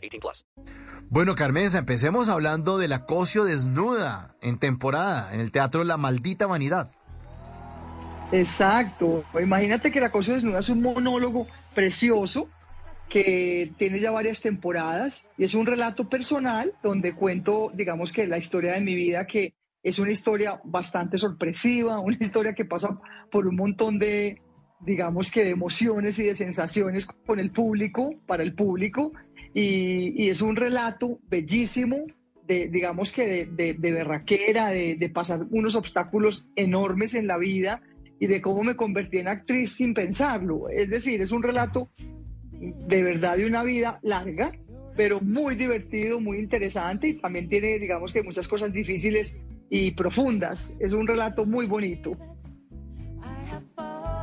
18 plus. Bueno, Carmenza, empecemos hablando de la Cosio desnuda en temporada en el Teatro La Maldita Vanidad. Exacto. Imagínate que La Cosa Desnuda es un monólogo precioso que tiene ya varias temporadas y es un relato personal donde cuento, digamos que la historia de mi vida, que es una historia bastante sorpresiva, una historia que pasa por un montón de, digamos que de emociones y de sensaciones con el público, para el público, y, y es un relato bellísimo, de, digamos que de, de, de berraquera, de, de pasar unos obstáculos enormes en la vida y de cómo me convertí en actriz sin pensarlo. Es decir, es un relato de verdad de una vida larga, pero muy divertido, muy interesante y también tiene, digamos que muchas cosas difíciles y profundas. Es un relato muy bonito.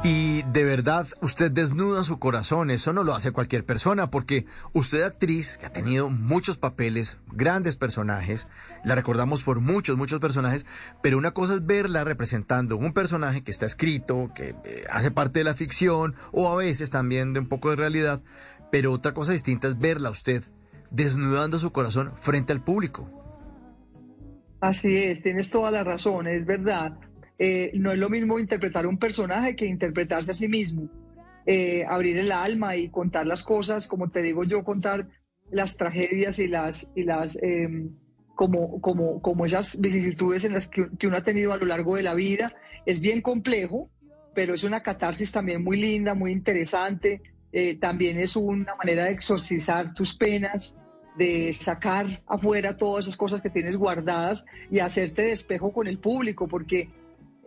Y de verdad, usted desnuda su corazón, eso no lo hace cualquier persona, porque usted actriz, que ha tenido muchos papeles, grandes personajes, la recordamos por muchos, muchos personajes, pero una cosa es verla representando un personaje que está escrito, que eh, hace parte de la ficción, o a veces también de un poco de realidad, pero otra cosa distinta es verla usted desnudando su corazón frente al público. Así es, tienes toda la razón, es verdad. Eh, no es lo mismo interpretar un personaje que interpretarse a sí mismo. Eh, abrir el alma y contar las cosas, como te digo yo, contar las tragedias y las, y las eh, como, como, como esas vicisitudes en las que, que, uno ha tenido a lo largo de la vida. Es bien complejo, pero es una catarsis también muy linda, muy interesante. Eh, también es una manera de exorcizar tus penas, de sacar afuera todas esas cosas que tienes guardadas y hacerte de espejo con el público, porque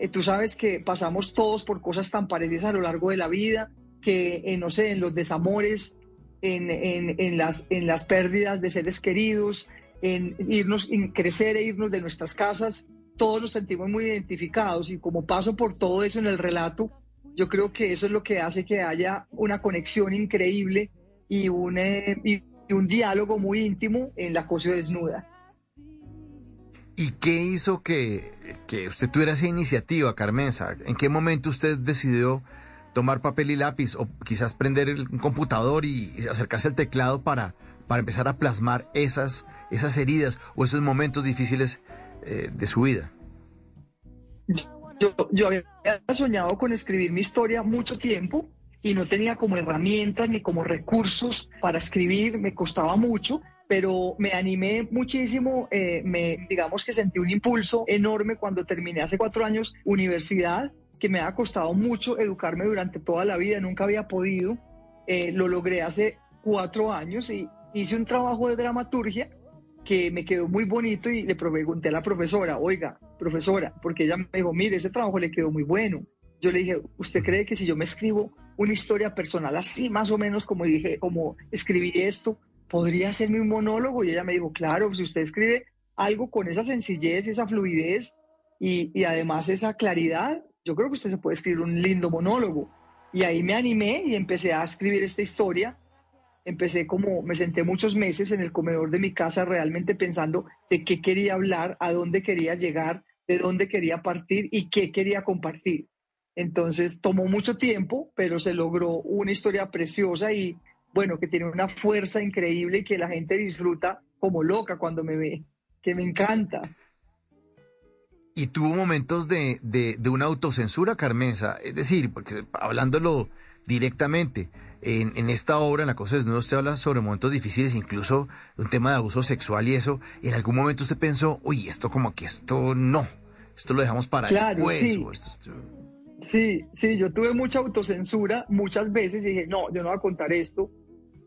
eh, tú sabes que pasamos todos por cosas tan parecidas a lo largo de la vida, que eh, no sé, en los desamores, en, en, las, en las pérdidas de seres queridos, en irnos, en crecer e irnos de nuestras casas, todos nos sentimos muy identificados y como paso por todo eso en el relato, yo creo que eso es lo que hace que haya una conexión increíble y un, eh, y un diálogo muy íntimo en la cosa desnuda. ¿Y qué hizo que, que, usted tuviera esa iniciativa, Carmenza? ¿En qué momento usted decidió tomar papel y lápiz o quizás prender el computador y, acercarse al teclado para, para empezar a plasmar esas, esas heridas o esos momentos difíciles eh, de su vida? Yo había soñado con escribir mi historia mucho tiempo y no tenía como herramientas ni como recursos para escribir, me costaba mucho, pero me animé muchísimo, eh, me, digamos que sentí un impulso enorme cuando terminé hace cuatro años universidad, que me ha costado mucho educarme durante toda la vida, nunca había podido, eh, lo logré hace cuatro años y hice un trabajo de dramaturgia que me quedó muy bonito y le pregunté a la profesora, oiga, profesora, porque ella me dijo, mire, ese trabajo le quedó muy bueno. Yo le dije, ¿usted cree que si yo me escribo una historia personal así, más o menos como dije, como escribí esto, podría hacerme un monólogo? Y ella me dijo, claro, si usted escribe algo con esa sencillez, esa fluidez y, y además esa claridad, yo creo que usted se puede escribir un lindo monólogo. Y ahí me animé y empecé a escribir esta historia empecé como, me senté muchos meses en el comedor de mi casa realmente pensando de qué quería hablar, a dónde quería llegar, de dónde quería partir y qué quería compartir. Entonces tomó mucho tiempo, pero se logró una historia preciosa y bueno, que tiene una fuerza increíble y que la gente disfruta como loca cuando me ve, que me encanta. Y tuvo momentos de, de, de una autocensura, Carmenza, es decir, porque hablándolo directamente, en, en, esta obra, en La Cosa Desnuda, usted habla sobre momentos difíciles, incluso un tema de abuso sexual y eso. Y en algún momento usted pensó, uy, esto como que esto no, esto lo dejamos para claro, después. Sí. o esto, esto... sí, sí, yo tuve mucha autocensura muchas veces y dije, no, yo no voy a contar esto.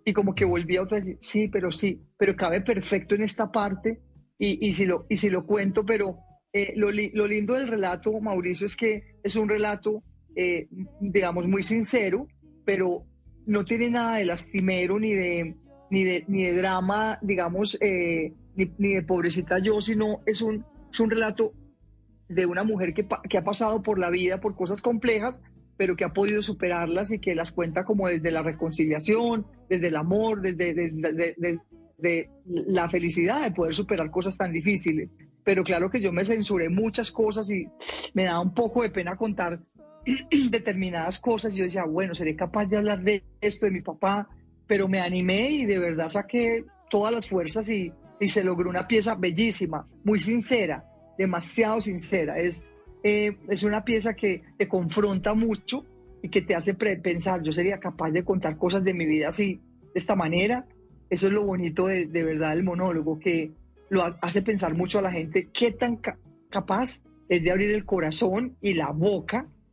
Y como que volví a otra vez, sí, pero sí, pero cabe perfecto en esta parte y, y, si, lo, y si lo cuento, pero eh, lo, lo lindo del relato, Mauricio, es que es un relato, eh, digamos, muy sincero, pero no tiene nada de lastimero ni de, ni de, ni de drama, digamos, eh, ni, ni, de pobrecita yo, sino es un, es un relato de una mujer que, que ha pasado por la vida, por cosas complejas, pero que ha podido superarlas y que las cuenta como desde la reconciliación, desde el amor, desde, desde, desde, de la felicidad de poder superar cosas tan difíciles. Pero claro que yo me censuré muchas cosas y me daba un poco de pena contar determinadas cosas. Yo decía, bueno, seré capaz de hablar de esto, de mi papá, pero me animé y de verdad saqué todas las fuerzas y, y se logró una pieza bellísima, muy sincera, demasiado sincera. Es, eh, es una pieza que te confronta mucho y que te hace pensar, yo sería capaz de contar cosas de mi vida así, de esta manera. Eso es lo bonito de, de verdad del monólogo, que lo hace pensar mucho a la gente qué tan ca capaz es de abrir el corazón y la boca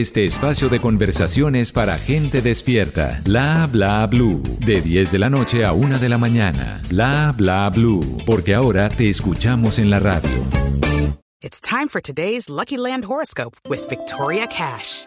este espacio de conversaciones para gente despierta. Bla Bla Blue. De 10 de la noche a 1 de la mañana. Bla Bla Blue. Porque ahora te escuchamos en la radio. It's time for today's Lucky Land horoscope with Victoria Cash.